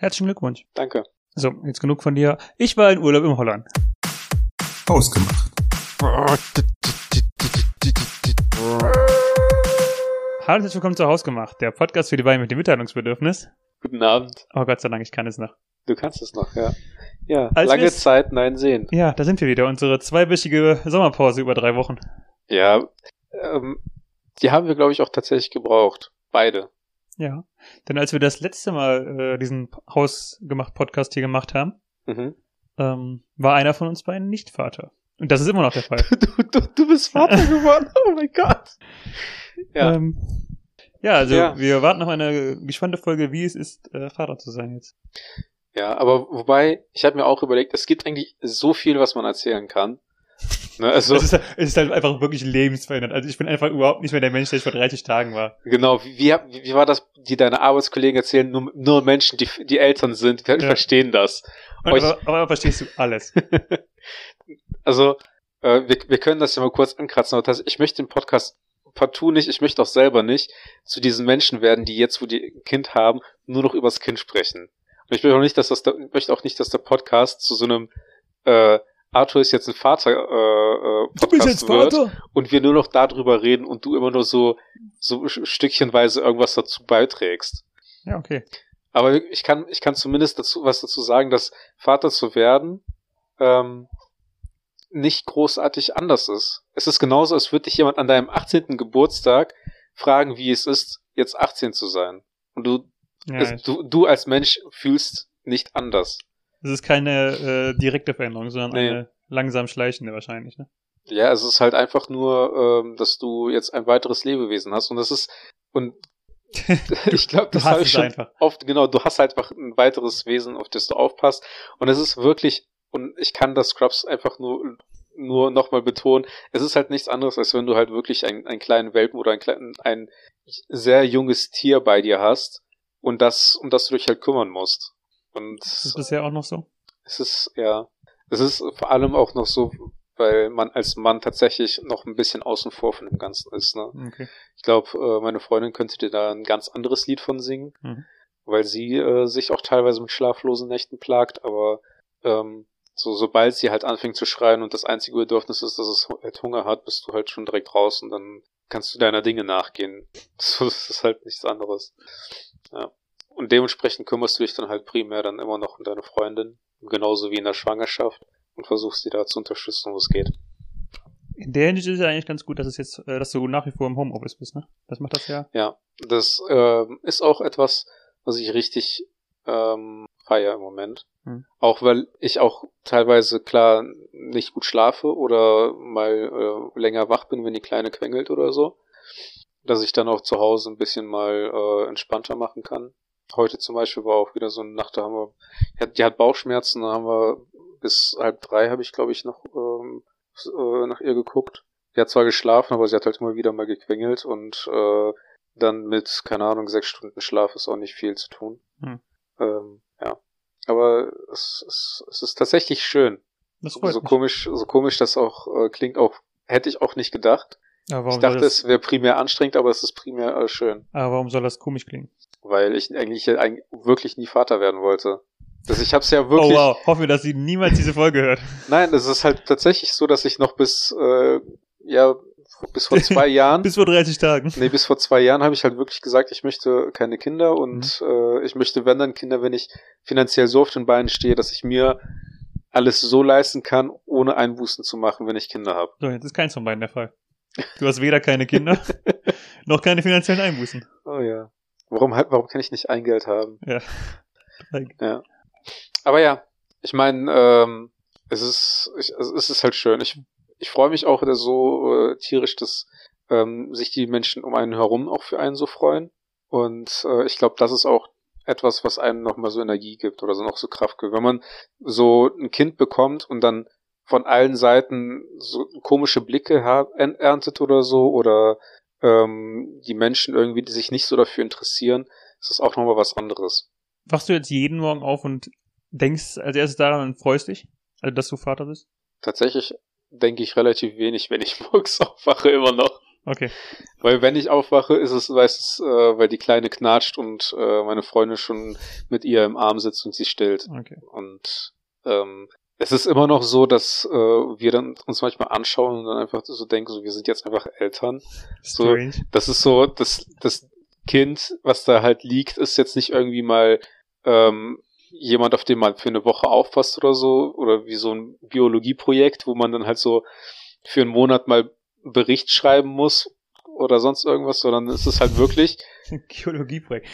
Herzlichen Glückwunsch. Danke. So, jetzt genug von dir. Ich war in Urlaub in Holland. Ausgemacht. Hallo und herzlich willkommen zu Hausgemacht, der Podcast für die beiden mit dem Mitteilungsbedürfnis. Guten Abend. Oh Gott sei Dank, ich kann es noch. Du kannst es noch, ja. Ja, Als lange Zeit, nein sehen. Ja, da sind wir wieder. Unsere zweiwöchige Sommerpause über drei Wochen. Ja, ähm, die haben wir, glaube ich, auch tatsächlich gebraucht. Beide. Ja. Denn als wir das letzte Mal äh, diesen Hausgemacht-Podcast hier gemacht haben, Mhm. ähm, war einer von uns beiden nicht Vater. Und das ist immer noch der Fall. Du, du, du bist Vater geworden, oh mein Gott. Ja, ähm, ja also Ja. wir warten auf eine gespannte Folge, wie es ist, äh, Vater zu sein jetzt. ja, aber wobei, ich habe mir auch überlegt, es gibt eigentlich so viel, was man erzählen kann. Ne, also, Es, ist, es ist halt einfach wirklich lebensverändert. Also ich bin einfach überhaupt nicht mehr der Mensch, der ich vor 30 Tagen war. genau, wie, wie, wie war das, die deine Arbeitskollegen erzählen, nur, nur Menschen, die, die Eltern sind, Ja. verstehen das. Und, Euch- aber, aber verstehst du alles. Also, äh, wir, wir können das ja mal kurz ankratzen, aber das, ich möchte den Podcast partout nicht, ich möchte auch selber nicht zu diesen Menschen werden, die jetzt, wo die ein Kind haben, nur noch übers Kind sprechen. Und ich möchte auch nicht, dass das, ich möchte auch nicht, dass der Podcast zu so einem äh, Arthur ist jetzt ein Vater äh, äh, Podcast wird und wir nur noch darüber reden und du immer nur so so stückchenweise irgendwas dazu beiträgst. Ja, okay. Aber ich kann, ich kann zumindest dazu was dazu sagen, dass Vater zu werden ähm, nicht großartig anders ist. Es ist genauso, als würde dich jemand an deinem 18. Geburtstag fragen, wie es ist, jetzt 18 zu sein. Und du, Ja, es, du, du als Mensch fühlst nicht anders. Es ist keine äh, direkte Veränderung, sondern Nee. eine langsam schleichende wahrscheinlich. Ne? Ja, es ist halt einfach nur, ähm, dass du jetzt ein weiteres Lebewesen hast. Und das ist, und ich glaube, das habe ich schon einfach. oft, genau, du hast halt einfach ein weiteres Wesen, auf das du aufpasst. Und es ist wirklich, und ich kann das Scrubs einfach nur, nur nochmal betonen, es ist halt nichts anderes, als wenn du halt wirklich einen, einen kleinen Welpen oder ein, kleinen, ein sehr junges Tier bei dir hast und das, um das du dich halt kümmern musst. Und Ist das bisher auch noch so? es ist, ja, es ist vor allem auch noch so, weil man als Mann tatsächlich noch ein bisschen außen vor von dem Ganzen ist, ne? Okay. Ich glaube, äh, meine Freundin könnte dir da ein ganz anderes Lied von singen, Mhm. weil sie äh, sich auch teilweise mit schlaflosen Nächten plagt, aber ähm, so sobald sie halt anfängt zu schreien und das einzige Bedürfnis ist, dass es halt Hunger hat, bist du halt schon direkt raus und dann kannst du deiner Dinge nachgehen. So das ist halt nichts anderes. Ja. Und dementsprechend kümmerst du dich dann halt primär dann immer noch um deine Freundin, genauso wie in der Schwangerschaft und versuchst sie da zu unterstützen, wo es geht. In der Hinsicht ist es ja eigentlich ganz gut, dass es jetzt, äh, dass du nach wie vor im Homeoffice bist, ne? Das macht das ja. Ja, das ähm, ist auch etwas, was ich richtig ähm, feier im Moment. Hm. Auch weil ich auch teilweise klar nicht gut schlafe oder mal äh, länger wach bin, wenn die Kleine quengelt oder so. Dass ich dann auch zu Hause ein bisschen mal äh, entspannter machen kann. Heute zum Beispiel war auch wieder so eine Nacht, da haben wir, die hat, die hat Bauchschmerzen, da haben wir bis halb drei habe ich, glaube ich, noch ähm, äh, nach ihr geguckt. Die hat zwar geschlafen, aber sie hat halt immer wieder mal gequengelt und äh, dann mit, keine Ahnung, sechs Stunden Schlaf ist auch nicht viel zu tun. Hm. Ähm, ja. Aber es, es, es ist tatsächlich schön. Das So, freut so mich. komisch, so komisch das auch äh, klingt, auch hätte ich auch nicht gedacht. Ich dachte, es wäre primär anstrengend, aber es ist primär äh, schön, aber warum soll das komisch klingen? Weil ich eigentlich, wirklich nie Vater werden wollte. Das, ich habe es ja Oh wirklich. wow, hoffen wir, dass sie niemals diese Folge hört. Nein, es ist halt tatsächlich so, dass ich noch bis äh, ja bis vor zwei Jahren Bis vor 30 Tagen. Nee, bis vor zwei Jahren habe ich halt wirklich gesagt, ich möchte keine Kinder und Mhm. äh, ich möchte, wenn dann Kinder, wenn ich finanziell so auf den Beinen stehe, dass ich mir alles so leisten kann, ohne Einbußen zu machen, wenn ich Kinder habe. So, jetzt ist keins von beiden der Fall. Du hast weder keine Kinder, noch keine finanziellen Einbußen. Oh ja. Warum halt, warum kann ich nicht ein Geld haben? Ja. Ja. Aber ja, ich meine, ähm, es ist, ich, also es ist halt schön. Ich, ich freue mich auch wieder so äh, tierisch, dass ähm, sich die Menschen um einen herum auch für einen so freuen. Und äh, ich glaube, das ist auch etwas, was einem nochmal so Energie gibt oder so noch so Kraft gibt. Wenn man so ein Kind bekommt und dann von allen Seiten so komische Blicke erntet oder so oder ähm, die Menschen irgendwie, die sich nicht so dafür interessieren, ist das auch nochmal was anderes. Wachst du jetzt jeden Morgen auf und denkst als erstes daran und freust dich, also dass du Vater bist? Tatsächlich denke ich relativ wenig, wenn ich morgens aufwache, immer noch. Okay. Weil wenn ich aufwache, ist es, weiß es, äh, weil die Kleine knatscht und äh, meine Freundin schon mit ihr im Arm sitzt und sie stillt. Okay. Und ähm, es ist immer noch so, dass äh, wir dann uns manchmal anschauen und dann einfach so denken, so wir sind jetzt einfach Eltern. So, das ist so, das, das Kind, was da halt liegt, ist jetzt nicht irgendwie mal ähm, jemand, auf den man für eine Woche aufpasst oder so, oder wie so ein Biologieprojekt, wo man dann halt so für einen Monat mal Bericht schreiben muss oder sonst irgendwas, sondern es ist halt wirklich, Geologieprojekt.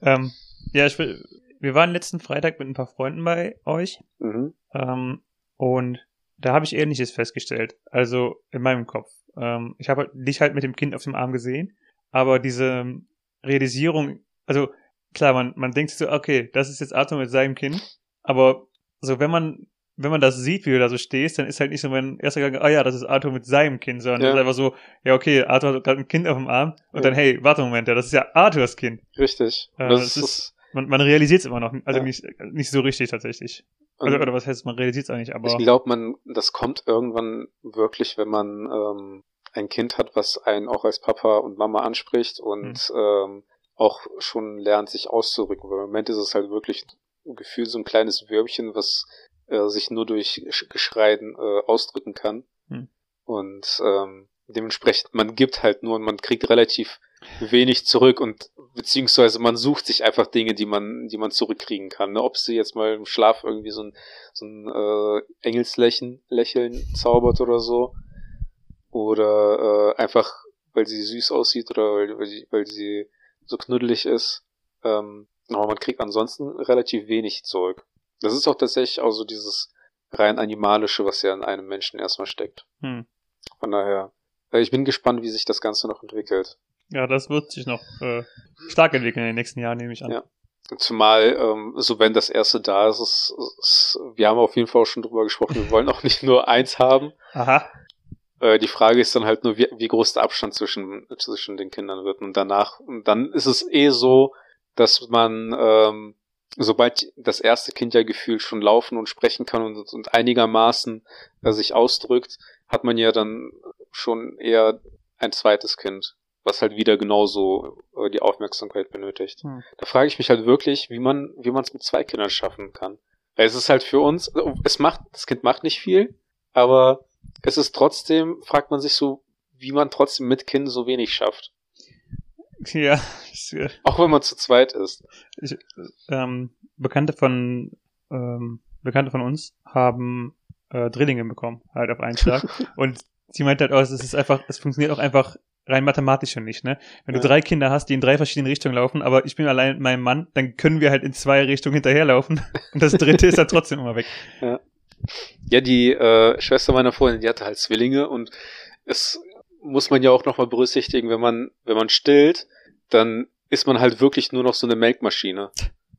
Ähm, ja, ich will, wir waren letzten Freitag mit ein paar Freunden bei euch mhm, ähm, und da habe ich Ähnliches festgestellt. Also in meinem Kopf. Ähm, ich habe dich halt mit dem Kind auf dem Arm gesehen, aber diese Realisierung, also klar, man, man denkt sich so, okay, das ist jetzt Arthur mit seinem Kind, aber so wenn man wenn man das sieht, wie du da so stehst, dann ist halt nicht so mein erster Gedanke, ah ja, das ist Arthur mit seinem Kind, sondern Ja. das ist einfach so, ja okay, Arthur hat gerade ein Kind auf dem Arm und Ja. dann, hey, warte einen Moment, ja, das ist ja Arthurs Kind. richtig. Äh, das das ist, ist- Man, man realisiert es immer noch, also Ja. nicht, nicht so richtig tatsächlich. und Oder, oder was heißt, man realisiert es nicht, aber ich glaube, man, das kommt irgendwann wirklich, wenn man ähm, ein Kind hat, was einen auch als Papa und Mama anspricht und ähm, auch schon lernt, sich auszudrücken. Weil im Moment ist es halt wirklich ein Gefühl, so ein kleines Würmchen, was äh, sich nur durch Sch- Geschreien äh, ausdrücken kann. Hm. Und ähm, dementsprechend, man gibt halt nur und man kriegt relativ wenig zurück und beziehungsweise man sucht sich einfach Dinge, die man, die man zurückkriegen kann. Ne? Ob sie jetzt mal im Schlaf irgendwie so ein, so ein äh, Engelslächeln Lächeln zaubert oder so. Oder äh, einfach, weil sie süß aussieht oder weil, weil, sie, weil sie so knuddelig ist. Ähm, aber man kriegt ansonsten relativ wenig zurück. Das ist auch tatsächlich auch so dieses rein animalische, was ja in einem Menschen erstmal steckt. hm. Von daher, äh, ich bin gespannt, wie sich das Ganze noch entwickelt. Ja, das wird sich noch äh, stark entwickeln in den nächsten Jahren, nehme ich an. Ja. Zumal, ähm, so wenn das erste da ist, ist, ist, wir haben auf jeden Fall auch schon drüber gesprochen, wir wollen auch nicht nur eins haben. Aha. Äh, die Frage ist dann halt nur, wie, wie groß der Abstand zwischen, zwischen den Kindern wird. Und danach, und dann ist es eh so, dass man, ähm, sobald das erste Kind ja gefühlt schon laufen und sprechen kann und, und einigermaßen äh, sich ausdrückt, hat man ja dann schon eher ein zweites Kind, was halt wieder genauso äh, die Aufmerksamkeit benötigt. Hm. Da frage ich mich halt wirklich, wie man, wie man es mit zwei Kindern schaffen kann. Weil es ist halt für uns, es macht, das Kind macht nicht viel, aber es ist trotzdem, fragt man sich so, wie man trotzdem mit Kind so wenig schafft. Ja, äh, Auch wenn man zu zweit ist. ich, ähm, Bekannte von ähm, Bekannte von uns haben äh, Drillinge bekommen, halt auf einen Schlag. und sie meint halt, oh, es ist einfach, es funktioniert auch einfach rein mathematisch schon nicht, ne? Wenn du Ja. drei Kinder hast, die in drei verschiedenen Richtungen laufen, aber ich bin allein mit meinem Mann, dann können wir halt in zwei Richtungen hinterherlaufen. Und das dritte ist dann trotzdem immer weg. Ja, die äh, Schwester meiner Freundin, die hatte halt Zwillinge und es muss man ja auch nochmal berücksichtigen, wenn man, wenn man stillt, dann ist man halt wirklich nur noch so eine Melkmaschine.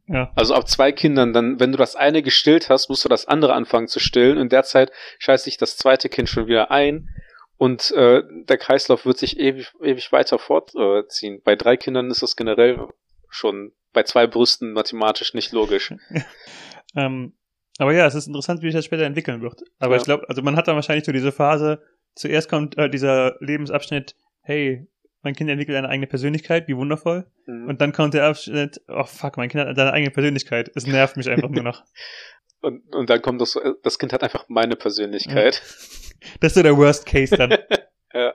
Ja. Also ab zwei Kindern, dann, wenn du das eine gestillt hast, musst du das andere anfangen zu stillen. In der Zeit scheißt sich das zweite Kind schon wieder ein und äh, der Kreislauf wird sich ewig, ewig weiter fortziehen. Bei drei Kindern ist das generell schon bei zwei Brüsten mathematisch nicht logisch. Ähm, aber ja, es ist interessant, wie sich das später entwickeln wird. Aber Ja. ich glaube, also man hat dann wahrscheinlich so diese Phase, zuerst kommt äh, dieser Lebensabschnitt, hey, mein Kind entwickelt eine eigene Persönlichkeit, wie wundervoll. Mhm. Und dann kommt der Abschnitt, oh fuck, mein Kind hat seine eigene Persönlichkeit. Es nervt mich einfach nur noch. Und, und dann kommt das, so, das Kind hat einfach meine Persönlichkeit. Das ist so der Worst Case dann. Ja,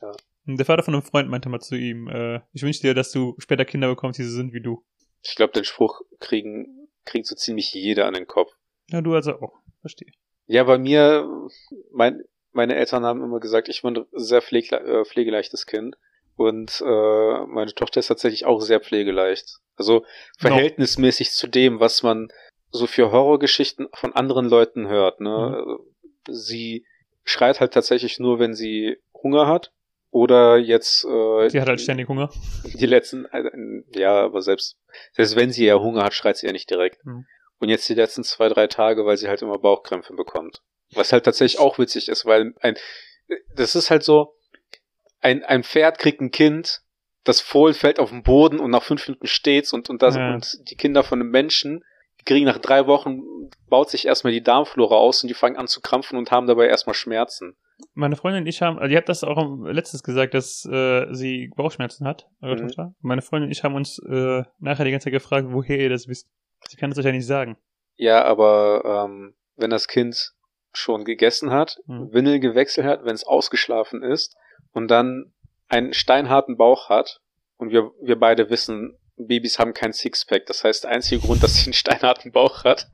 ja. Der Vater von einem Freund meinte mal zu ihm, äh, ich wünsche dir, dass du später Kinder bekommst, die so sind wie du. Ich glaube, den Spruch kriegen, kriegt so ziemlich jeder an den Kopf. Ja, du also auch. Verstehe. Ja, bei mir, mein, meine Eltern haben immer gesagt, ich bin ein sehr pflegle, äh, pflegeleichtes Kind. Und äh, meine Tochter ist tatsächlich auch sehr pflegeleicht. Also verhältnismäßig zu dem, was man so für Horrorgeschichten von anderen Leuten hört. Ne? Sie schreit halt tatsächlich nur, wenn sie Hunger hat. Oder jetzt äh, Sie hat halt ständig Hunger. die letzten, äh, ja, aber selbst, selbst wenn sie ja Hunger hat, schreit sie ja nicht direkt. Mhm. Und jetzt die letzten zwei, drei Tage, weil sie halt immer Bauchkrämpfe bekommt. Was halt tatsächlich auch witzig ist, weil ein, das ist halt so, ein, ein Pferd kriegt ein Kind, das Fohlen fällt auf den Boden und nach fünf Minuten steht's und, und das, Ja. und die Kinder von einem Menschen, kriegen nach drei Wochen, baut sich erstmal die Darmflora aus und die fangen an zu krampfen und haben dabei erstmal Schmerzen. Meine Freundin und ich haben, also ihr habt das auch letztes gesagt, dass äh, sie Bauchschmerzen hat, eure Mhm. Tochter. Meine Freundin und ich haben uns äh, nachher die ganze Zeit gefragt, woher ihr das wisst. Sie kann es euch ja nicht sagen. Ja, aber ähm, wenn das Kind schon gegessen hat, Mhm. Windel gewechselt hat, wenn es ausgeschlafen ist und dann einen steinharten Bauch hat und wir, wir beide wissen, Babys haben kein Sixpack. Das heißt, der einzige Grund, dass sie einen steinharten Bauch hat,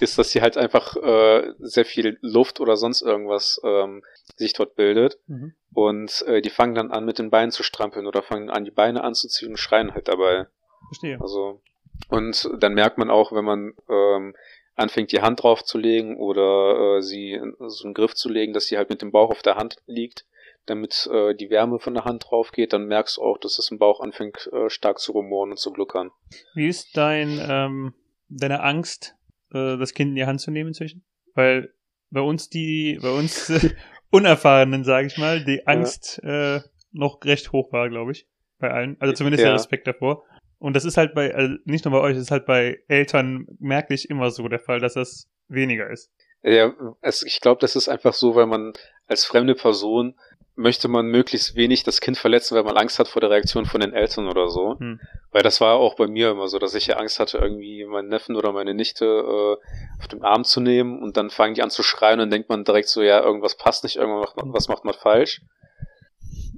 ist, dass sie halt einfach äh, sehr viel Luft oder sonst irgendwas ähm, sich dort bildet. Mhm. Und äh, die fangen dann an, mit den Beinen zu strampeln oder fangen an, die Beine anzuziehen und schreien halt dabei. Verstehe. Also, und dann merkt man auch, wenn man ähm, anfängt, die Hand drauf zu legen oder äh, sie in so einen Griff zu legen, dass sie halt mit dem Bauch auf der Hand liegt, damit äh, die Wärme von der Hand drauf geht, dann merkst du auch, dass es im Bauch anfängt, äh, stark zu rumoren und zu gluckern. Wie ist dein, ähm, deine Angst, äh, das Kind in die Hand zu nehmen inzwischen? Weil bei uns die, bei uns Unerfahrenen, sage ich mal, die Angst äh, noch recht hoch war, glaube ich. Bei allen. Also zumindest der Ja. Respekt davor. Und das ist halt bei, also nicht nur bei euch, das ist halt bei Eltern merklich immer so der Fall, dass das weniger ist. Ja, es, ich glaube, das ist einfach so, weil man als fremde Person möchte man möglichst wenig das Kind verletzen, weil man Angst hat vor der Reaktion von den Eltern oder so. Hm. Weil das war auch bei mir immer so, dass ich ja Angst hatte, irgendwie meinen Neffen oder meine Nichte äh, auf den Arm zu nehmen und dann fangen die an zu schreien und dann denkt man direkt so, ja, irgendwas passt nicht, irgendwas macht man, was macht man falsch.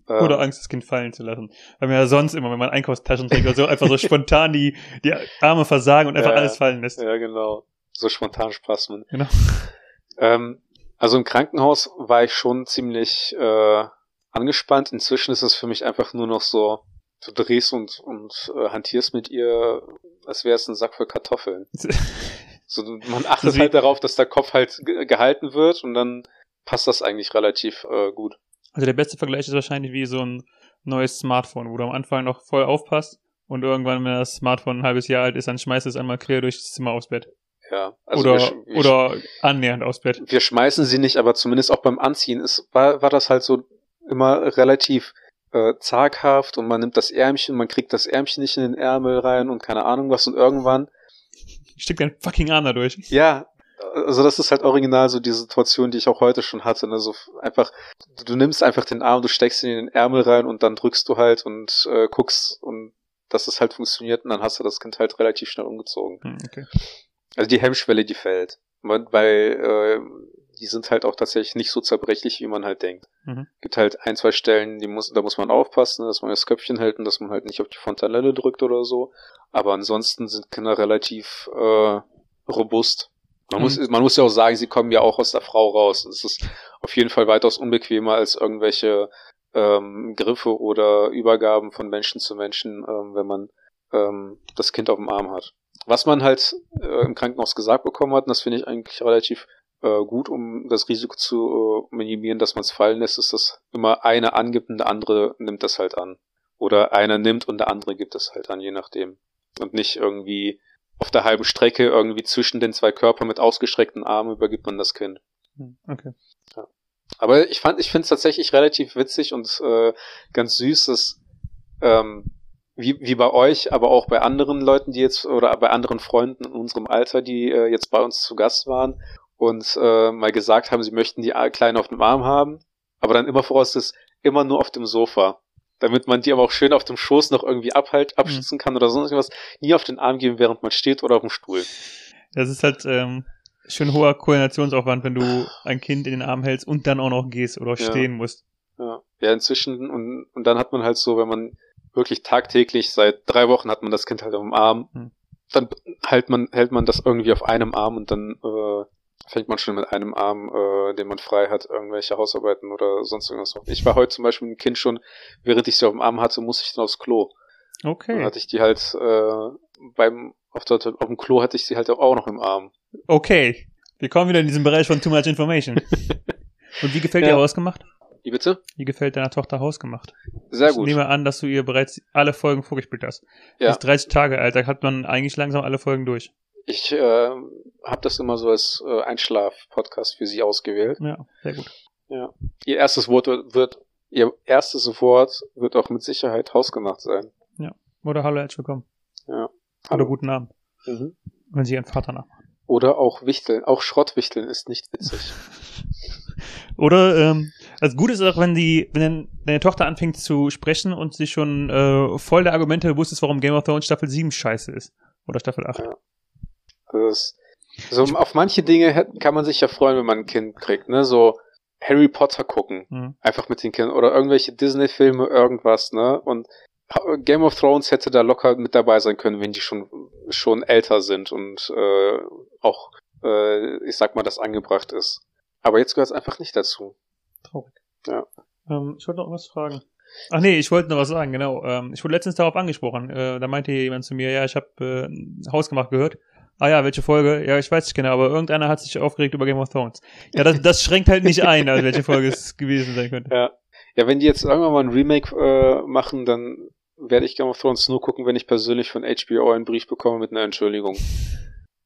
Ähm, Oder Angst, das Kind fallen zu lassen. Weil man ja sonst immer, wenn man Einkaufstaschen trägt oder so, einfach so spontan die, die Arme versagen und einfach Ja, alles fallen lässt. Ja, genau. So spontan Spasmen. Genau. Ähm, also im Krankenhaus war ich schon ziemlich äh, angespannt. Inzwischen ist es für mich einfach nur noch so, du drehst und, und äh, hantierst mit ihr, als wäre es ein Sack für Kartoffeln. So, man achtet halt darauf, dass der Kopf halt ge gehalten wird und dann passt das eigentlich relativ äh, gut. Also der beste Vergleich ist wahrscheinlich wie so ein neues Smartphone, wo du am Anfang noch voll aufpasst und irgendwann, wenn das Smartphone ein halbes Jahr alt ist, dann schmeißt es einmal quer durchs Zimmer aufs Bett. Ja, also oder, wir, wir, oder annähernd aufs Bett. wir schmeißen sie nicht, aber zumindest auch beim Anziehen ist, war, war das halt so immer relativ äh, zaghaft und man nimmt das Ärmchen, man kriegt das Ärmchen nicht in den Ärmel rein und keine Ahnung was und irgendwann, Steckt dein fucking Arm da durch. ja, also das ist halt original so die Situation, die ich auch heute schon hatte. Also einfach, du, du nimmst einfach den Arm, du steckst ihn in den Ärmel rein und dann drückst du halt und äh, guckst und dass es halt funktioniert und dann hast du das Kind halt relativ schnell umgezogen. Hm, okay. Also die Hemmschwelle, die fällt. Weil, äh, die sind halt auch tatsächlich nicht so zerbrechlich, wie man halt denkt. Mhm. Gibt halt ein, zwei Stellen, die muss, da muss man aufpassen, dass man das Köpfchen hält und dass man halt nicht auf die Fontanelle drückt oder so. Aber ansonsten sind Kinder relativ äh, robust. Man, Mhm. muss, man muss ja auch sagen, sie kommen ja auch aus der Frau raus. Es ist auf jeden Fall weitaus unbequemer als irgendwelche ähm, Griffe oder Übergaben von Menschen zu Menschen, ähm, wenn man ähm, das Kind auf dem Arm hat. Was man halt äh, im Krankenhaus gesagt bekommen hat, und das finde ich eigentlich relativ äh, gut, um das Risiko zu äh, minimieren, dass man es fallen lässt, ist, dass immer eine angibt und der andere nimmt das halt an. Oder einer nimmt und der andere gibt es halt an, je nachdem. Und nicht irgendwie auf der halben Strecke irgendwie zwischen den zwei Körpern mit ausgestreckten Armen übergibt man das Kind. Hm, Okay. Aber ich fand, ich finde es tatsächlich relativ witzig und äh, ganz süß, dass ähm, wie, wie bei euch, aber auch bei anderen Leuten, die jetzt oder bei anderen Freunden in unserem Alter, die äh, jetzt bei uns zu Gast waren und äh, mal gesagt haben, sie möchten die Kleinen auf dem Arm haben, aber dann immer voraus ist, immer nur auf dem Sofa. Damit man die aber auch schön auf dem Schoß noch irgendwie abhalt, abschützen kann oder sonst irgendwas. Nie auf den Arm geben, während man steht oder auf dem Stuhl. Das ist halt ähm, schon hoher Koordinationsaufwand, wenn du ein Kind in den Arm hältst und dann auch noch gehst oder Ja. stehen musst. Ja, ja inzwischen und, und dann hat man halt so, wenn man wirklich tagtäglich seit drei Wochen hat man das Kind halt dem Arm, Hm. dann hält man hält man das irgendwie auf einem Arm und dann äh, fängt man schon mit einem Arm, äh, den man frei hat, irgendwelche Hausarbeiten oder sonst irgendwas. Ich war heute zum Beispiel mit dem Kind schon, während ich sie auf dem Arm hatte, musste ich dann aufs Klo. Dann Okay. hatte ich die halt äh, beim auf, der, auf dem Klo hatte ich sie halt auch noch im Arm. Okay. Wir kommen wieder in diesen Bereich von Too Much Information. und wie gefällt Ja. dir Hausgemacht? Wie bitte? Wie gefällt deiner Tochter Hausgemacht? Sehr Ich gut. nehme an, dass du ihr bereits alle Folgen vorgespielt hast. Ja. Ja. Ist 30 Tage alt, da hat man eigentlich langsam alle Folgen durch. Ich äh, habe das immer so als äh, Einschlaf-Podcast für sie ausgewählt. Ja, sehr gut. Ja. Ihr erstes Wort wird, ihr erstes Wort wird auch mit Sicherheit hausgemacht sein. Oder hallo, herzlich willkommen. Ja. Oder Hallo. guten Namen, Mhm. wenn sie ihren Vater nachmachen. Oder auch Wichteln. Auch Schrottwichteln ist nicht witzig. Oder ähm, Das Gute ist auch, wenn die, wenn deine Tochter anfängt zu sprechen und sich schon äh, voll der Argumente bewusst ist, warum Game of Thrones Staffel 7 scheiße ist. Oder Staffel 8. Ja. Also das, so auf manche Dinge kann man sich ja freuen, wenn man ein Kind kriegt, ne? So Harry Potter gucken. Mhm. Einfach mit den Kindern. Oder irgendwelche Disney-Filme, irgendwas, ne? Und Game of Thrones hätte da locker mit dabei sein können, wenn die schon, schon älter sind und äh, auch, äh, ich sag mal, das angebracht ist. Aber jetzt gehört es einfach nicht dazu. Traurig. Ja. Ähm, ich wollte noch was fragen. Ach nee, ich wollte noch was sagen, genau. Ähm, ich wurde letztens darauf angesprochen. Äh, da meinte jemand zu mir, ja, ich habe äh, Hausgemacht gehört. Ah ja, welche Folge? Ja, ich weiß nicht genau, aber irgendeiner hat sich aufgeregt über Game of Thrones. Ja, das, das schränkt halt nicht ein, also welche Folge es gewesen sein könnte. Ja. Ja, wenn die jetzt irgendwann mal ein Remake äh, machen, dann werde ich Game of Thrones nur gucken, wenn ich persönlich von HBO einen Brief bekomme mit einer Entschuldigung.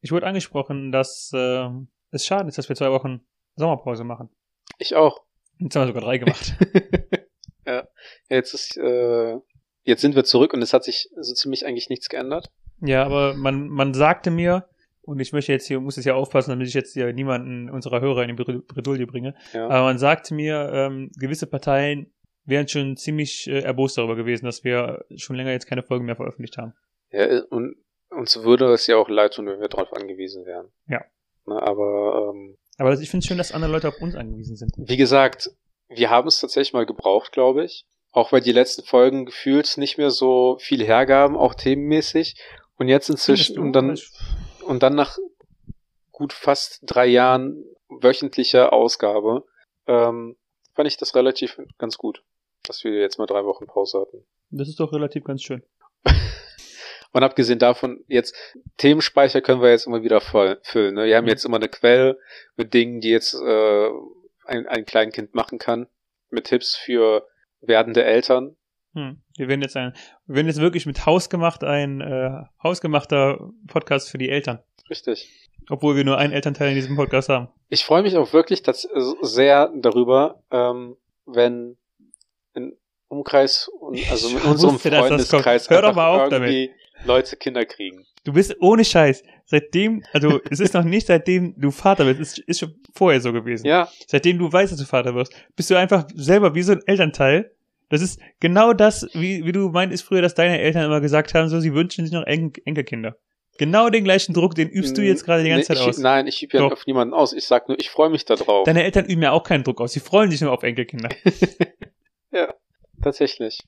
Ich wurde angesprochen, dass äh, es schade ist, dass wir zwei Wochen Sommerpause machen. Ich auch. Jetzt haben wir sogar drei gemacht. ja. Jetzt ist, äh, jetzt sind wir zurück und es hat sich so ziemlich eigentlich nichts geändert. Ja, aber man, man sagte mir, und ich möchte jetzt hier, muss jetzt hier aufpassen, damit ich jetzt hier niemanden unserer Hörer in die Bredouille bringe, Ja. aber man sagte mir, ähm, gewisse Parteien wären schon ziemlich äh, erbost darüber gewesen, dass wir schon länger jetzt keine Folgen mehr veröffentlicht haben. Ja, und uns würde es ja auch leid tun, wenn wir darauf angewiesen wären. Ja. Na, aber ähm, Aber ich finde es schön, dass andere Leute auf uns angewiesen sind. wie gesagt, wir haben es tatsächlich mal gebraucht, glaube ich. Auch weil die letzten Folgen gefühlt nicht mehr so viel hergaben, auch themenmäßig. Und jetzt inzwischen, und dann, und dann nach gut fast drei Jahren wöchentlicher Ausgabe, ähm, fand ich das relativ ganz gut, dass wir jetzt mal drei Wochen Pause hatten. Das ist doch relativ ganz schön. Und abgesehen davon, jetzt Themenspeicher können wir jetzt immer wieder voll füllen. Ne? Wir haben jetzt immer eine Quelle mit Dingen, die jetzt äh, ein, ein Kleinkind machen kann, mit Tipps für werdende Eltern. Hm. Wir werden jetzt ein, wir werden jetzt wirklich mit Hausgemacht ein äh, hausgemachter Podcast für die Eltern. Richtig. Obwohl wir nur einen Elternteil in diesem Podcast haben. Ich freue mich auch wirklich tats- sehr darüber, ähm, wenn in Umkreis und also in unserem wusste, dass das Freundeskreis kommt. Hör doch mal auf irgendwie Leute Kinder kriegen. Du bist ohne Scheiß. Seitdem, also es ist noch nicht seitdem du Vater bist, es ist schon vorher so gewesen. Ja, Seitdem du weißt, dass du Vater wirst, bist du einfach selber wie so ein Elternteil. Das ist genau das, wie, wie du meintest früher, dass deine Eltern immer gesagt haben, so sie wünschen sich noch En Enkelkinder. Genau den gleichen Druck, den übst du jetzt gerade die ganze nee, Zeit ich, aus. Nein, ich übe ja Doch. auf niemanden aus. Ich sag nur, ich freue mich da drauf. Deine Eltern üben ja auch keinen Druck aus. Sie freuen sich nur auf Enkelkinder. Ja, tatsächlich.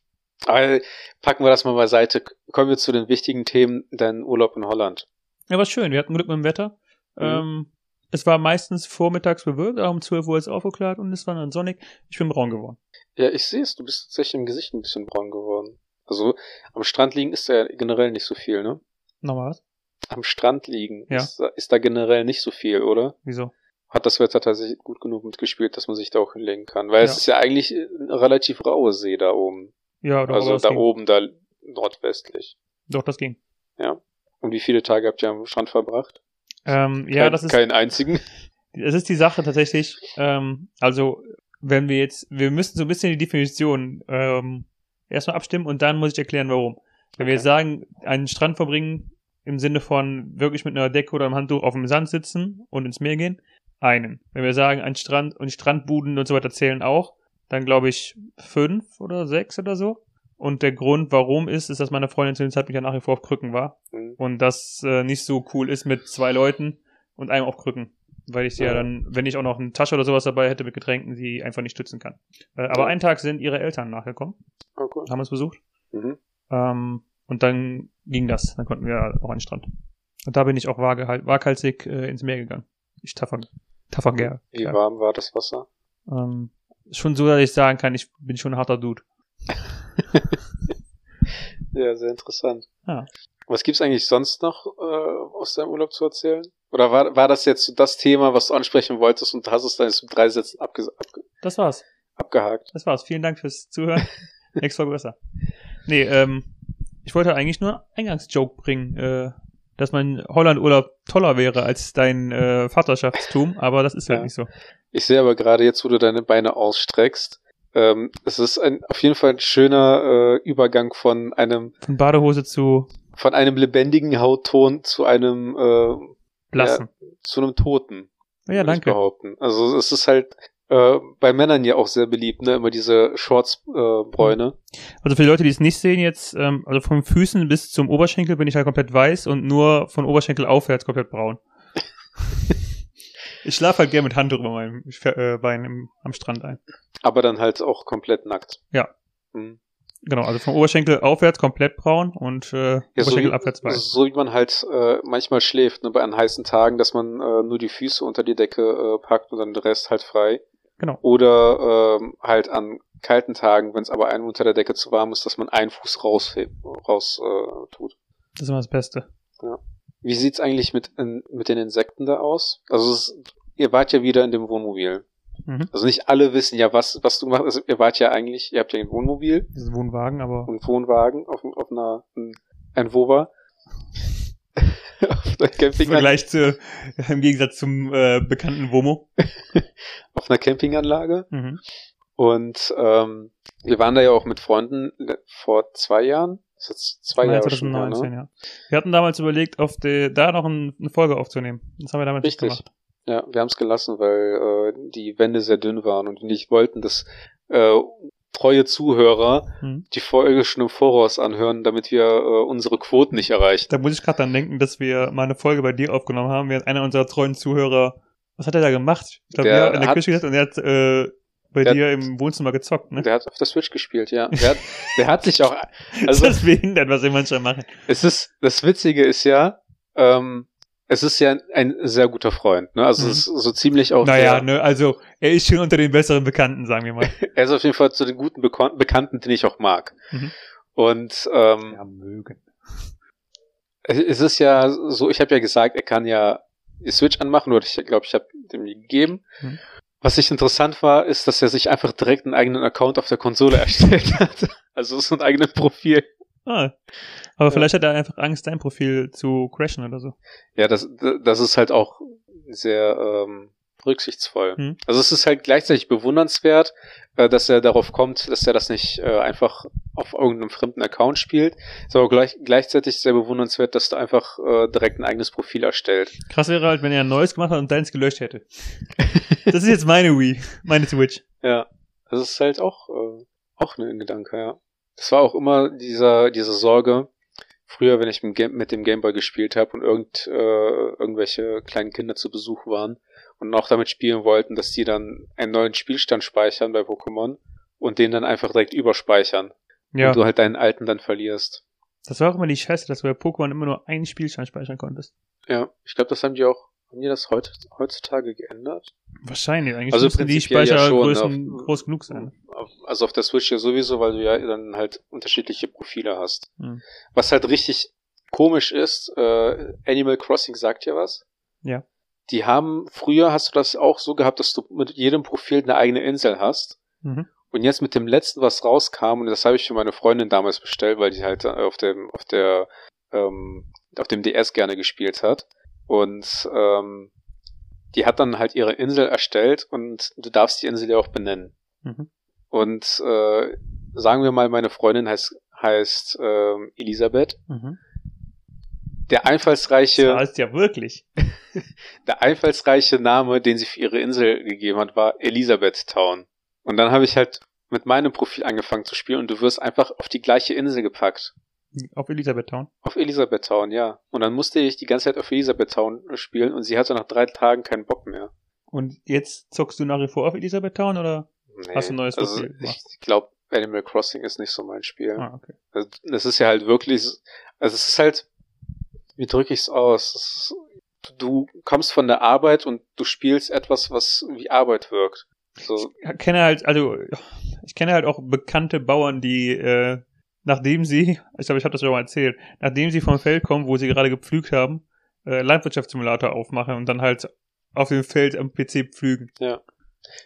Aber packen wir das mal beiseite. Kommen wir zu den wichtigen Themen, dein Urlaub in Holland. Ja, war schön. Wir hatten Glück mit dem Wetter. Mhm. Ähm, es war meistens vormittags bewölkt, aber um 12 Uhr ist es aufgeklärt und es war dann sonnig. Ich bin braun geworden. Ja, ich sehe es, du bist tatsächlich im Gesicht ein bisschen braun geworden. Also am Strand liegen ist ja generell nicht so viel, ne? Nochmal was? Am Strand liegen Ja. ist, da- ist da generell nicht so viel, oder? Wieso? Hat das Wetter tatsächlich gut genug mitgespielt, dass man sich da auch hinlegen kann? Weil es Ja. ist ja eigentlich eine relativ raue See da oben. Ja, doch, also da ging. oben, da nordwestlich. Doch, das ging. Ja. Und wie viele Tage habt ihr am Strand verbracht? Ähm, ja, Kein, das ist, Keinen einzigen. das ist die Sache tatsächlich. Ähm, also, wenn wir jetzt, wir müssen so ein bisschen die Definition ähm, erstmal abstimmen und dann muss ich erklären, warum. Wenn wir Okay. sagen, einen Strand verbringen im Sinne von wirklich mit einer Decke oder einem Handtuch auf dem Sand sitzen und ins Meer gehen, einen. Wenn wir sagen, ein Strand und Strandbuden und so weiter zählen auch, dann glaube ich fünf oder sechs oder so. Und der Grund, warum ist, ist, dass meine Freundin zu dem Zeitpunkt ja nach wie vor auf Krücken war. Hm. Und das äh, nicht so cool ist mit zwei Leuten und einem auf Krücken. Weil ich sie ja dann, wenn ich auch noch eine Tasche oder sowas dabei hätte mit Getränken, sie einfach nicht stützen kann. Äh, aber Ja. einen Tag sind ihre Eltern nachgekommen, Oh, cool. haben uns besucht. Mhm. Ähm, und dann ging das. Dann konnten wir auch an den Strand. Und da bin ich auch waghalsig äh, ins Meer gegangen. Ich taffer, taffer gerne. Wie warm war das Wasser? Ähm, schon so, dass ich sagen kann, ich bin schon ein harter Dude. Ja, sehr interessant. Ja. Was gibt's eigentlich sonst noch äh, aus deinem Urlaub zu erzählen? Oder war, war das jetzt so das Thema, was du ansprechen wolltest und hast es dann jetzt mit drei Sätzen abge abge Das war's. abgehakt? Das war's. Vielen Dank fürs Zuhören. Nächste Folge besser. Nee, ähm, ich wollte eigentlich nur einen Eingangsjoke bringen, äh, dass mein Holland-Urlaub toller wäre als dein äh, Vaterschaftstum, aber das ist halt Ja. nicht so. Ich sehe aber gerade jetzt, wo du deine Beine ausstreckst, ähm, es ist ein, auf jeden Fall ein schöner äh, Übergang von einem Von Badehose zu von einem lebendigen Hautton zu einem äh, blassen. zu einem Toten. Ja, danke. Behaupten. Also es ist halt Äh, bei Männern ja auch sehr beliebt, ne? Immer diese Shorts-Bräune. Äh, also für die Leute, die es nicht sehen jetzt, ähm, also von Füßen bis zum Oberschenkel bin ich halt komplett weiß und nur von Oberschenkel aufwärts komplett braun. ich schlafe halt gerne mit Handtuch über meinem äh, Bein im, am Strand ein. Aber dann halt auch komplett nackt. Ja. Mhm. Genau, also vom Oberschenkel aufwärts komplett braun und äh, ja, Oberschenkel so abwärts weiß. So wie man halt äh, manchmal schläft, ne, bei an heißen Tagen, dass man äh, nur die Füße unter die Decke äh, packt und dann den Rest halt frei. Genau. Oder ähm, halt an kalten Tagen, wenn es aber einem unter der Decke zu warm ist, dass man einen Fuß raus, raus äh, tut. Das ist immer das Beste. Ja. Wie sieht's eigentlich mit, in, mit den Insekten da aus? Also es, ihr wart ja wieder in dem Wohnmobil. Mhm. Also nicht alle wissen ja, was, was du machst. Also ihr wart ja eigentlich, ihr habt ja ein Wohnmobil. Das ist ein Wohnwagen, aber. Ein Wohnwagen auf, auf einer, ein, ein Wova. Auf einer Camping Vergleich zu, im Gegensatz zum äh, bekannten Womo. auf einer Campinganlage. Mhm. Und ähm, wir waren da ja auch mit Freunden vor zwei Jahren. Das ist jetzt zwei Jahre 2019, schon, ne? ja. Wir hatten damals überlegt, auf die, da noch ein, eine Folge aufzunehmen. Das haben wir damals Richtig. nicht gemacht. Ja, wir haben es gelassen, weil äh, die Wände sehr dünn waren und wir nicht wollten, dass äh, treue Zuhörer hm. die Folge schon im Voraus anhören, damit wir äh, unsere Quoten nicht erreichen. Da muss ich gerade dann denken, dass wir mal eine Folge bei dir aufgenommen haben, während einer unserer treuen Zuhörer, was hat er da gemacht? Ich glaube, er in der Küche gesessen und er hat äh, bei der dir hat, im Wohnzimmer gezockt, ne? Der hat auf der Switch gespielt, ja. Der hat, der hat sich auch. Also, das ist behindert, was wir manchmal machen. Es ist, das Witzige ist ja, ähm, es ist ja ein sehr guter Freund, ne? Also mhm. es ist so ziemlich auch. Naja, der, ne, also er ist schon unter den besseren Bekannten, sagen wir mal. er ist auf jeden Fall zu den guten Bek Bekannten, den ich auch mag. Mhm. Und ähm, ja, mögen. Es ist ja so, ich habe ja gesagt, er kann ja die Switch anmachen, oder ich glaube, ich habe dem die gegeben. Mhm. Was ich interessant war, ist, dass er sich einfach direkt einen eigenen Account auf der Konsole erstellt hat. Also so ein eigenes Profil. Ah. Aber ja. vielleicht hat er einfach Angst, dein Profil zu crashen oder so. Ja, das, das ist halt auch sehr ähm, rücksichtsvoll. Hm. Also es ist halt gleichzeitig bewundernswert, äh, dass er darauf kommt, dass er das nicht äh, einfach auf irgendeinem fremden Account spielt. Ist aber gleich, gleichzeitig sehr bewundernswert, dass er einfach äh, direkt ein eigenes Profil erstellt. Krass wäre halt, wenn er ein neues gemacht hat und deins gelöscht hätte. das ist jetzt meine Wii, meine Switch. Ja, das ist halt auch, äh, auch ein Gedanke, ja. Das war auch immer dieser, diese Sorge, früher, wenn ich mit dem Gameboy gespielt habe und irgend, äh, irgendwelche kleinen Kinder zu Besuch waren und auch damit spielen wollten, dass die dann einen neuen Spielstand speichern bei Pokémon und den dann einfach direkt überspeichern. Ja. Und du halt deinen alten dann verlierst. Das war auch immer die Scheiße, dass du bei Pokémon immer nur einen Spielstand speichern konntest. Ja, ich glaube, das haben die auch haben die das heute, heutzutage geändert? Wahrscheinlich, eigentlich also müssen die Speichergrößen ja groß genug sein. also auf der Switch ja sowieso, weil du ja dann halt unterschiedliche Profile hast. Hm. Was halt richtig komisch ist, äh, Animal Crossing sagt ja was. Ja. Die haben, früher hast du das auch so gehabt, dass du mit jedem Profil eine eigene Insel hast. Mhm. Und jetzt mit dem letzten, was rauskam, und das habe ich für meine Freundin damals bestellt, weil die halt auf dem, auf der, ähm, auf dem DS gerne gespielt hat, und ähm, die hat dann halt ihre Insel erstellt und du darfst die Insel ja auch benennen. Mhm. Und äh, sagen wir mal, meine Freundin heißt, heißt ähm, Elisabeth. Mhm. Der einfallsreiche. Das heißt ja wirklich. der einfallsreiche Name, den sie für ihre Insel gegeben hat, war Elisabeth Town. Und dann habe ich halt mit meinem Profil angefangen zu spielen und du wirst einfach auf die gleiche Insel gepackt. Auf Elisabethtown? Auf Elisabethtown, ja. Und dann musste ich die ganze Zeit auf Elisabethtown spielen und sie hatte nach drei Tagen keinen Bock mehr. Und jetzt zockst du nach wie vor auf Elisabethtown oder nee, hast du ein neues also Profil Ich glaube, Animal Crossing ist nicht so mein Spiel. Ah, okay. Also, das ist ja halt wirklich, also es ist halt, wie drücke ich es aus? Ist, du kommst von der Arbeit und du spielst etwas, was wie Arbeit wirkt. So. Ich kenne halt, also ich kenne halt auch bekannte Bauern, die äh, nachdem sie, ich glaube, ich habe das schon mal erzählt, nachdem sie vom Feld kommen, wo sie gerade gepflügt haben, äh, Landwirtschaftssimulator aufmachen und dann halt auf dem Feld am PC pflügen. Ja.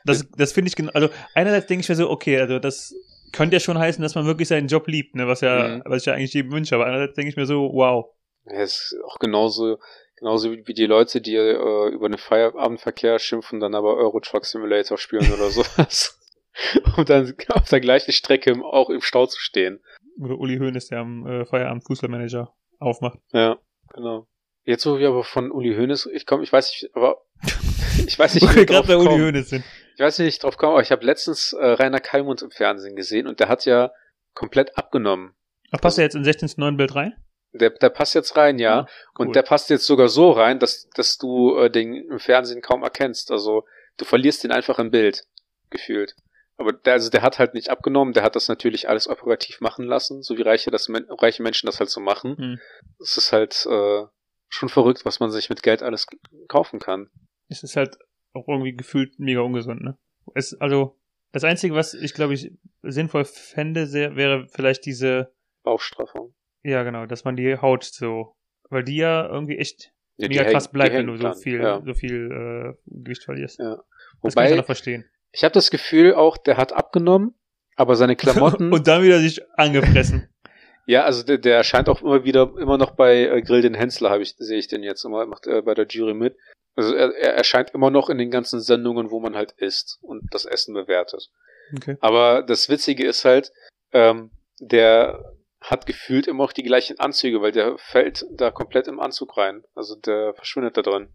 Das, das finde ich genau, also einerseits denke ich mir so, okay, also das könnte ja schon heißen, dass man wirklich seinen Job liebt, ne, was ja, mhm. was ich ja eigentlich jedem wünsche, aber einerseits denke ich mir so, wow. Ja, ist auch genauso, genauso wie die Leute, die äh, über den Feierabendverkehr schimpfen, dann aber Euro Truck Simulator spielen oder sowas. um dann auf der gleichen Strecke auch im Stau zu stehen Uli Hoeneß, der am äh, Feierabend Fußballmanager aufmacht. Ja, genau. Jetzt, wo wir aber von Uli Hoeneß, ich komme, ich weiß nicht, aber ich weiß nicht, wo wir gerade bei Uli Hoeneß sind. Ich weiß nicht, wie ich drauf komme, aber ich habe letztens äh, Rainer Kallmund im Fernsehen gesehen und der hat ja komplett abgenommen. Ach, passt er jetzt in 16 zu 9 Bild rein? Der, der passt jetzt rein, ja. Ah, cool. Und der passt jetzt sogar so rein, dass, dass du äh, den im Fernsehen kaum erkennst. Also du verlierst den einfach im Bild, gefühlt. Aber der, also der hat halt nicht abgenommen, der hat das natürlich alles operativ machen lassen, so wie reiche, das, reiche Menschen das halt so machen. Hm. Es ist halt äh, schon verrückt, was man sich mit Geld alles kaufen kann. Es ist halt auch irgendwie gefühlt mega ungesund, ne? Es, also, das Einzige, was ich, glaube ich, sinnvoll fände, sehr, wäre vielleicht diese, Bauchstraffung. ja genau, dass man die Haut so, weil die ja irgendwie echt Ja, mega krass bleibt, wenn du so viel, Ja. so viel äh, Gewicht verlierst. Ja. Das kann ich Wobei, ja noch verstehen. Ich habe das Gefühl auch, der hat abgenommen, aber seine Klamotten. Und dann wieder sich angefressen. ja, also der, der erscheint auch immer wieder, immer noch bei äh, Grill den Hensler, habe ich, sehe ich den jetzt immer, macht er bei der Jury mit. Also er, er erscheint immer noch in den ganzen Sendungen, wo man halt isst und das Essen bewertet. Okay. Aber das Witzige ist halt, ähm, der hat gefühlt immer auch die gleichen Anzüge, weil der fällt da komplett im Anzug rein. Also der verschwindet da drin.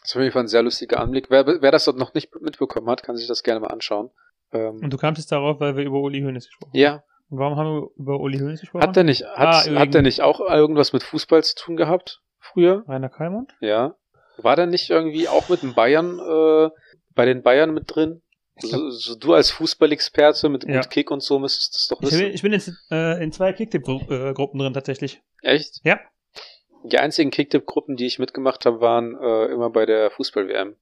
Das ist auf jeden Fall ein sehr lustiger Anblick. Wer, wer das noch nicht mitbekommen hat, kann sich das gerne mal anschauen. Ähm, Und du kamst jetzt darauf, weil wir über Uli Hoeneß gesprochen haben. ja, Und warum haben wir über Uli Hoeneß gesprochen? hat der nicht, Ah, hat, wegen- hat der nicht auch irgendwas mit Fußball zu tun gehabt früher? Rainer Kalmund? Ja. War der nicht irgendwie auch mit den Bayern, äh, bei den Bayern mit drin? So, so du als Fußballexperte mit Ja. Kick und so müsstest das doch Ich wissen. bin, ich bin jetzt äh, in zwei Kicktipp-Gruppen drin tatsächlich. Echt? Ja. Die einzigen Kicktipp-Gruppen, die ich mitgemacht habe, waren äh, immer bei der Fußball-WM.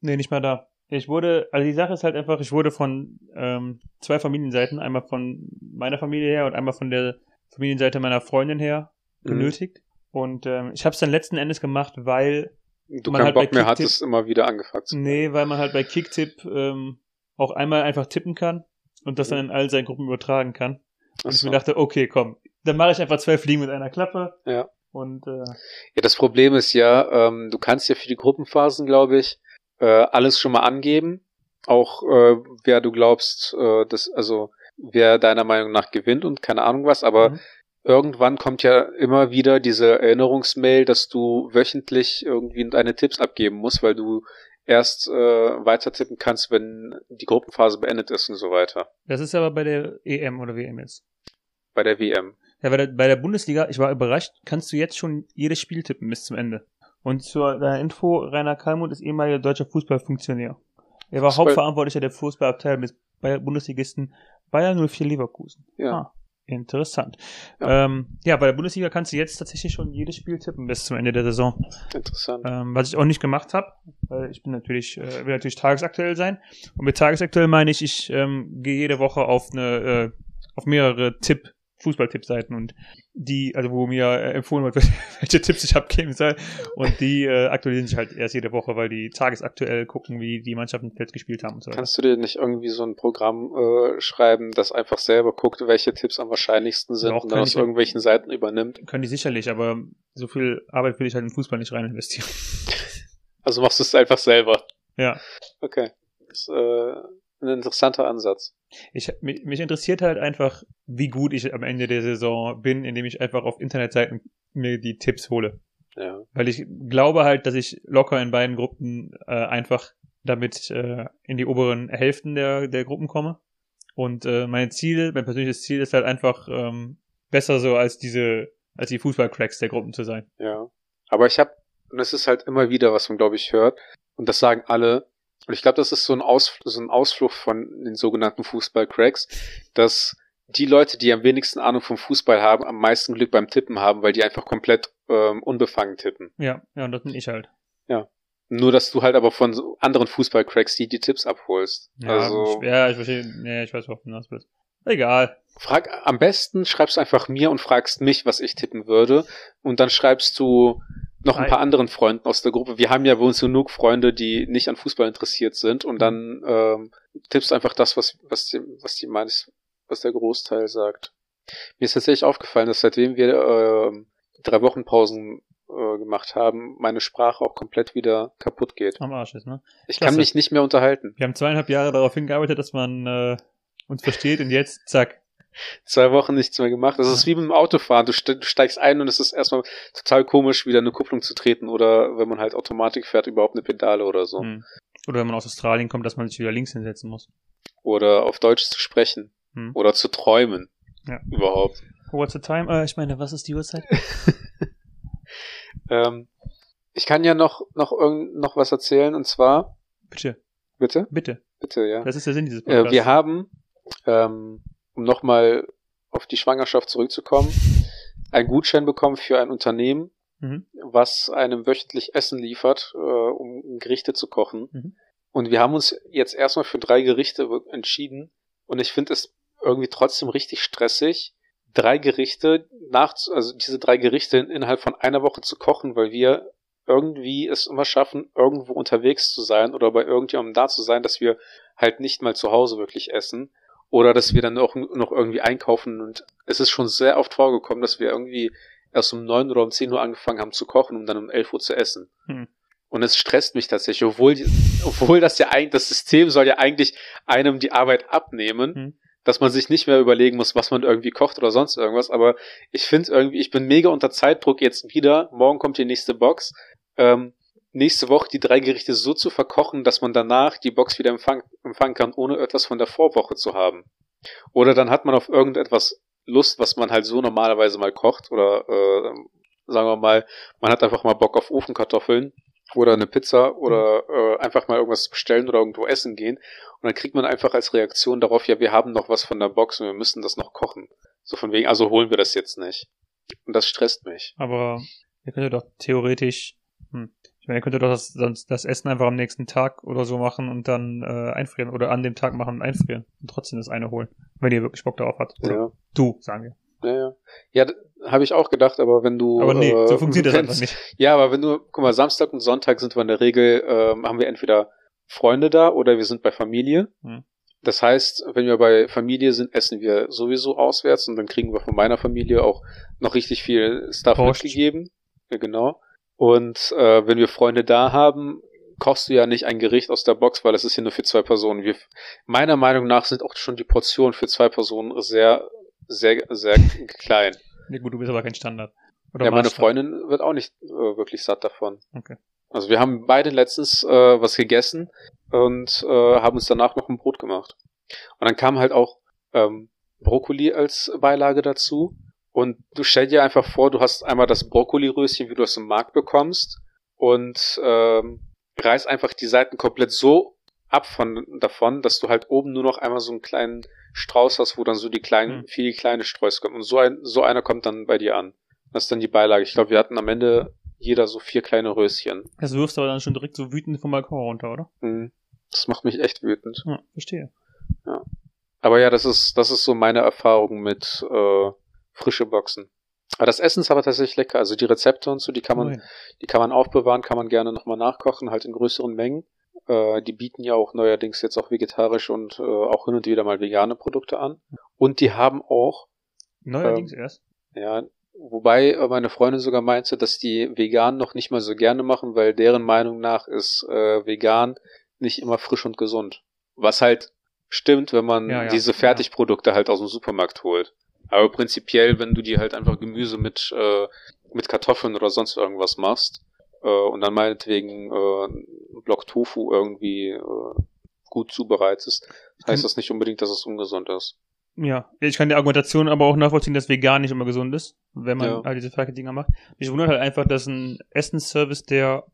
Nee, nicht mal da. Ich wurde, also die Sache ist halt einfach, ich wurde von ähm, zwei Familienseiten, einmal von meiner Familie her und einmal von der Familienseite meiner Freundin her Mhm. genötigt. Und ähm, ich habe es dann letzten Endes gemacht, weil, Du Man keinen hat bei Bock mehr hattest, immer wieder angefangen zu nee, weil man halt bei Kicktipp ähm, auch einmal einfach tippen kann und das dann in all seinen Gruppen übertragen kann. Und ich Achso. mir dachte, okay, komm, dann mache ich einfach zwei Fliegen mit einer Klappe. Ja. Und äh, Ja, das Problem ist ja, ähm, du kannst ja für die Gruppenphasen, glaube ich, äh, alles schon mal angeben. Auch wer äh, wer du glaubst, äh, das, also wer deiner Meinung nach gewinnt und keine Ahnung was, aber Mhm. irgendwann kommt ja immer wieder diese Erinnerungsmail, dass du wöchentlich irgendwie deine Tipps abgeben musst, weil du erst äh, weiter tippen kannst, wenn die Gruppenphase beendet ist und so weiter. das ist aber bei der EM oder WM jetzt. Bei der WM. Ja, bei der, bei der Bundesliga, ich war überrascht, kannst du jetzt schon jedes Spiel tippen bis zum Ende. Und zur deiner Info, Rainer Kalmund ist ehemaliger deutscher Fußballfunktionär. Er war Fußball- Hauptverantwortlicher der Fußballabteilung des Bayer Bundesligisten Bayern 04 Leverkusen. Ja. Ah, interessant. Ja. Ja. Ähm, ja, bei der Bundesliga kannst du jetzt tatsächlich schon jedes Spiel tippen bis zum Ende der Saison. Interessant. Ähm, was ich auch nicht gemacht habe, weil ich bin natürlich, äh, will natürlich tagesaktuell sein. Und mit tagesaktuell meine ich, ich ähm, gehe jede Woche auf eine, äh, auf mehrere Tipp, Fußball-Tippseiten und die, also wo mir äh, empfohlen wird, welche Tipps ich abgeben soll. Und die äh, aktualisieren sich halt erst jede Woche, weil die tagesaktuell gucken, wie die Mannschaften jetzt gespielt haben und so. Kannst du dir nicht irgendwie so ein Programm äh, schreiben, das einfach selber guckt, welche Tipps am wahrscheinlichsten sind Doch, und dann aus irgendwelchen Seiten übernimmt? Können die sicherlich, aber so viel Arbeit will ich halt in Fußball nicht rein investieren. Also machst du es einfach selber. ja. Okay. Das äh, ein interessanter Ansatz. Ich, mich, mich interessiert halt einfach, wie gut ich am Ende der Saison bin, indem ich einfach auf Internetseiten mir die Tipps hole. Ja. Weil ich glaube halt, dass ich locker in beiden Gruppen äh, einfach damit äh, in die oberen Hälften der, der Gruppen komme. Und äh, mein Ziel, mein persönliches Ziel ist halt einfach ähm, besser so als diese, als die Fußballcracks der Gruppen zu sein. Ja. Aber ich habe, und das ist halt immer wieder, was man, glaube ich, hört, und das sagen alle, und ich glaube, das ist so ein, Aus, so ein Ausflug von den sogenannten Fußballcracks, dass die Leute, die am wenigsten Ahnung vom Fußball haben, am meisten Glück beim Tippen haben, weil die einfach komplett ähm, unbefangen tippen. Ja, ja, und das bin ich halt. Nur, dass du halt aber von so anderen Fußballcracks die die Tipps abholst. Ja, also, ich, ja, ich verstehe, nee, ich weiß, worauf du hinaus willst. Egal. frag, am besten schreibst du einfach mir und fragst mich, was ich tippen würde. Und dann schreibst du noch ein Ei. paar anderen Freunden aus der Gruppe. Wir haben ja bei uns genug Freunde, die nicht an Fußball interessiert sind. Und dann ähm, tippst einfach das, was, was, die, was die meinst, was der Großteil sagt. Mir ist tatsächlich aufgefallen, dass seitdem wir ähm, drei Wochen Pausen äh, gemacht haben, meine Sprache auch komplett wieder kaputt geht. Am Arsch ist, ne? Ich Klasse. kann mich nicht mehr unterhalten. Wir haben zweieinhalb Jahre darauf hingearbeitet, dass man äh, uns versteht und jetzt, zack. Zwei Wochen nichts mehr gemacht. Das ist wie beim Autofahren. Du, ste du steigst ein und es ist erstmal total komisch, wieder eine Kupplung zu treten oder wenn man halt Automatik fährt, überhaupt eine Pedale oder so. Hm. Oder wenn man aus Australien kommt, dass man sich wieder links hinsetzen muss. Oder auf Deutsch zu sprechen. Hm. Oder zu träumen. Ja. Überhaupt. What's the time? Äh, ich meine, was ist die Uhrzeit? Ähm, ich kann ja noch, noch, irgend, noch was erzählen und zwar, Bitte, bitte? bitte. Bitte, ja. Das ist der Sinn dieses Äh, Podcasts. wir haben, ähm, um nochmal auf die Schwangerschaft zurückzukommen, einen Gutschein bekommen für ein Unternehmen, Mhm. was einem wöchentlich Essen liefert, äh, um Gerichte zu kochen. Mhm. Und wir haben uns jetzt erstmal für drei Gerichte entschieden. Und ich finde es irgendwie trotzdem richtig stressig, drei Gerichte nach, also diese drei Gerichte in- innerhalb von einer Woche zu kochen, weil wir irgendwie es immer schaffen, irgendwo unterwegs zu sein oder bei irgendjemandem da zu sein, dass wir halt nicht mal zu Hause wirklich essen. Oder dass wir dann auch noch irgendwie einkaufen. Und es ist schon sehr oft vorgekommen, dass wir irgendwie erst um neun oder um zehn Uhr angefangen haben zu kochen, um dann um elf Uhr zu essen. Hm. Und es stresst mich tatsächlich, obwohl, obwohl das ja eigentlich, das System soll ja eigentlich einem die Arbeit abnehmen, Hm. dass man sich nicht mehr überlegen muss, was man irgendwie kocht oder sonst irgendwas. Aber ich finde irgendwie, ich bin mega unter Zeitdruck jetzt wieder. Morgen kommt die nächste Box. Ähm, nächste Woche die drei Gerichte so zu verkochen, dass man danach die Box wieder empfang, empfangen kann, ohne etwas von der Vorwoche zu haben. Oder dann hat man auf irgendetwas Lust, was man halt so normalerweise mal kocht. Oder äh, sagen wir mal, man hat einfach mal Bock auf Ofenkartoffeln oder eine Pizza oder äh, einfach mal irgendwas bestellen oder irgendwo essen gehen. Und dann kriegt man einfach als Reaktion darauf, ja, wir haben noch was von der Box und wir müssen das noch kochen. So von wegen, also holen wir das jetzt nicht. Und das stresst mich. Aber ihr könntet doch theoretisch, hm, ich meine, ihr könntet doch das, das Essen einfach am nächsten Tag oder so machen und dann äh, einfrieren oder an dem Tag machen und einfrieren und trotzdem das eine holen, wenn ihr wirklich Bock darauf habt. Oder Ja. du, sagen wir. Ja, ja. Ja, habe ich auch gedacht, aber wenn du. Aber nee, äh, so funktioniert das einfach nicht. Ja, aber wenn du, guck mal, Samstag und Sonntag sind wir in der Regel, ähm, haben wir entweder Freunde da oder wir sind bei Familie. Hm. Das heißt, wenn wir bei Familie sind, essen wir sowieso auswärts und dann kriegen wir von meiner Familie auch noch richtig viel Stuff Borscht. mitgegeben. Ja, genau. Und äh, wenn wir Freunde da haben, kochst du ja nicht ein Gericht aus der Box, weil es ist hier nur für zwei Personen. Wir, meiner Meinung nach sind auch schon die Portionen für zwei Personen sehr, sehr, sehr klein. Ja, gut, du bist aber kein Standard. Oder Ja, meine. Freundin wird auch nicht äh, wirklich satt davon. Okay. Also wir haben beide letztens äh, was gegessen und äh, haben uns danach noch ein Brot gemacht. Und dann kam halt auch ähm, Brokkoli als Beilage dazu. Und du stell dir einfach vor, du hast einmal das Brokkoliröschen, wie du es im Markt bekommst, und ähm, reißt einfach die Seiten komplett so ab von davon, dass du halt oben nur noch einmal so einen kleinen Strauß hast, wo dann so die kleinen, Hm. viele kleine Sträuße kommen. Und so ein, so einer kommt dann bei dir an. Das ist dann die Beilage. Ich glaube, wir hatten am Ende jeder so vier kleine Röschen. Das wirfst du aber dann schon direkt so wütend vom Balkon runter, oder? Mhm. Das macht mich echt wütend. Ja, verstehe. Aber ja, das ist, das ist so meine Erfahrung mit äh, frische Boxen. Aber das Essen ist aber tatsächlich lecker. Also die Rezepte und so, die kann man, Immerhin. die kann man aufbewahren, kann man gerne nochmal nachkochen, halt in größeren Mengen. Äh, die bieten ja auch neuerdings jetzt auch vegetarisch und äh, auch hin und wieder mal vegane Produkte an. Und die haben auch, Neuerdings Ähm, erst. ja, wobei äh, meine Freundin sogar meinte, dass die vegan noch nicht mal so gerne machen, weil deren Meinung nach ist äh, vegan nicht immer frisch und gesund. Was halt stimmt, wenn man Ja, ja, diese ja. Fertigprodukte halt aus dem Supermarkt holt. Aber prinzipiell, wenn du dir halt einfach Gemüse mit, äh, mit Kartoffeln oder sonst irgendwas machst äh, und dann meinetwegen äh, Block Tofu irgendwie äh, gut zubereitest, heißt das nicht unbedingt, dass es ungesund ist. Ja, ich kann die Argumentation aber auch nachvollziehen, dass vegan nicht immer gesund ist, wenn man Ja. all diese Fertigdinger macht. Mich wundert halt einfach, dass ein Essensservice, der,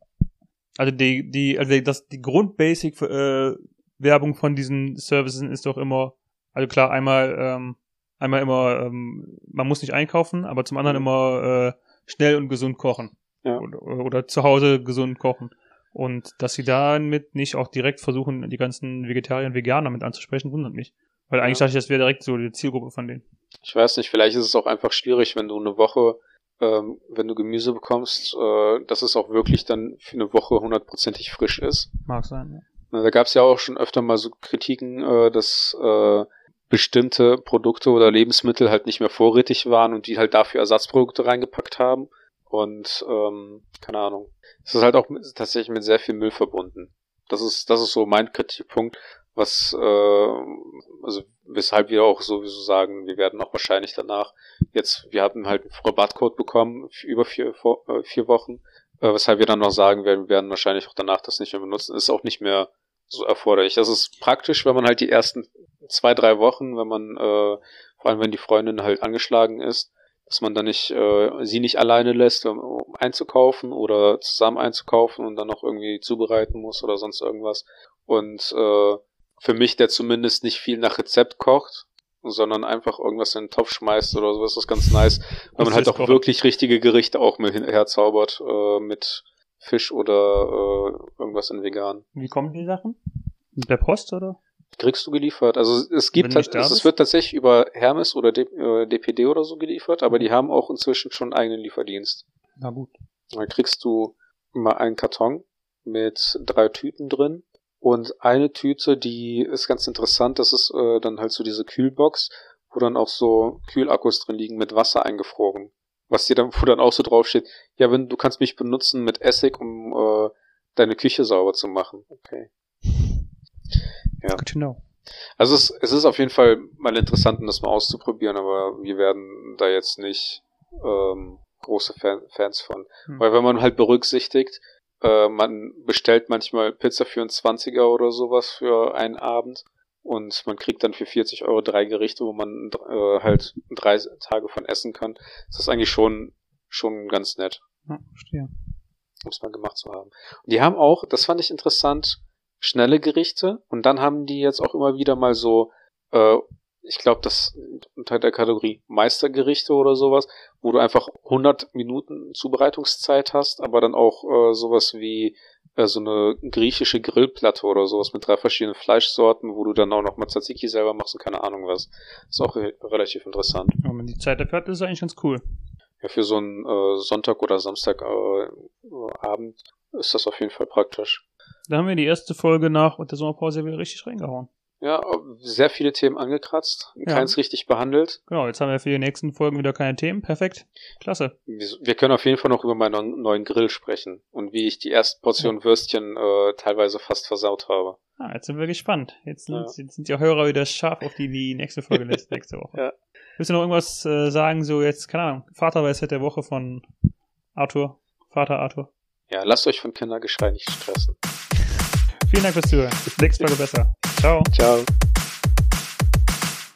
also die, die, also das, die Grundbasic äh, Werbung von diesen Services ist doch immer, also klar, einmal, ähm, einmal immer, ähm, man muss nicht einkaufen, aber zum anderen Mhm. immer äh, schnell und gesund kochen. Ja. Oder, oder zu Hause gesund kochen. Und dass sie damit nicht auch direkt versuchen, die ganzen Vegetarier und Veganer mit anzusprechen, wundert mich. Weil eigentlich Ja. dachte ich, das wäre direkt so die Zielgruppe von denen. Ich weiß nicht, vielleicht ist es auch einfach schwierig, wenn du eine Woche, ähm, wenn du Gemüse bekommst, äh, dass es auch wirklich dann für eine Woche hundertprozentig frisch ist. Mag sein, ja. Na, Da gab es ja auch schon öfter mal so Kritiken, äh, dass äh, bestimmte Produkte oder Lebensmittel halt nicht mehr vorrätig waren und die halt dafür Ersatzprodukte reingepackt haben. Und ähm, keine Ahnung. Es ist halt auch tatsächlich mit sehr viel Müll verbunden. Das ist, das ist so mein Kritikpunkt, was äh, also weshalb wir auch sowieso sagen, wir werden auch wahrscheinlich danach jetzt, wir hatten halt einen Rabattcode bekommen über vier, vor- äh, vier Wochen, äh, weshalb wir dann noch sagen werden, wir werden wahrscheinlich auch danach das nicht mehr benutzen. Ist auch nicht mehr so erforderlich. Das ist praktisch, wenn man halt die ersten zwei, drei Wochen, wenn man, äh, vor allem wenn die Freundin halt angeschlagen ist, dass man dann nicht äh, sie nicht alleine lässt, um einzukaufen oder zusammen einzukaufen und dann noch irgendwie zubereiten muss oder sonst irgendwas. Und äh, für mich, der zumindest nicht viel nach Rezept kocht, sondern einfach irgendwas in den Topf schmeißt oder sowas, ist ganz nice, weil man halt auch wirklich richtige Gerichte auch mit herzaubert, äh, mit Fisch oder äh, irgendwas in vegan. Wie kommen die Sachen? Mit der Post oder? Kriegst du geliefert. Also es gibt halt, es, es wird tatsächlich über Hermes oder D, äh, DPD oder so geliefert, aber die haben auch inzwischen schon einen eigenen Lieferdienst. Na gut. Dann kriegst du mal einen Karton mit drei Tüten drin und eine Tüte, die ist ganz interessant, das ist äh, dann halt so diese Kühlbox, wo dann auch so Kühlakkus drin liegen mit Wasser eingefroren. Was dir dann, wo dann auch so draufsteht, ja, wenn du kannst mich benutzen mit Essig, um äh, deine Küche sauber zu machen. Okay. Ja. Good to know. Also es, es ist auf jeden Fall mal interessant, das mal auszuprobieren, aber wir werden da jetzt nicht ähm, große Fan, Fans von. Hm. Weil wenn man halt berücksichtigt, äh, man bestellt manchmal Pizza für einen 20er oder sowas für einen Abend und man kriegt dann für 40 Euro drei Gerichte, wo man äh, halt drei Tage von essen kann. Das ist eigentlich schon, schon ganz nett. Ja, verstehe. Um es mal gemacht zu haben. Und die haben auch, das fand ich interessant, schnelle Gerichte und dann haben die jetzt auch immer wieder mal so, äh, ich glaube, das unter der Kategorie Meistergerichte oder sowas, wo du einfach 100 Minuten Zubereitungszeit hast, aber dann auch äh, sowas wie äh, so eine griechische Grillplatte oder sowas mit drei verschiedenen Fleischsorten, wo du dann auch noch mal Tzatziki selber machst und keine Ahnung was. Ist auch re relativ interessant. Wenn man die Zeit dafür hat, ist eigentlich ganz cool. Ja, für so einen äh, Sonntag oder Samstagabend äh, ist das auf jeden Fall praktisch. Da haben wir die erste Folge nach und der Sommerpause wieder richtig reingehauen. Ja, sehr viele Themen angekratzt, ja. keins richtig behandelt. Genau, jetzt haben wir für die nächsten Folgen wieder keine Themen. Perfekt. Klasse. Wir können auf jeden Fall noch über meinen neuen Grill sprechen und wie ich die erste Portion ja. Würstchen äh, teilweise fast versaut habe. Ah, jetzt sind wir gespannt. Jetzt sind, ja. jetzt sind die Hörer wieder scharf auf die, die nächste Folge lässt, nächste Woche. ja. Willst du noch irgendwas äh, sagen, so jetzt, keine Ahnung, Vaterweisheit der Woche von Arthur, Vater Arthur? Ja, lasst euch von Kindergeschrei nicht stressen. Vielen Dank fürs Zuhören. Bis nächste Folge besser. Ciao. Ciao.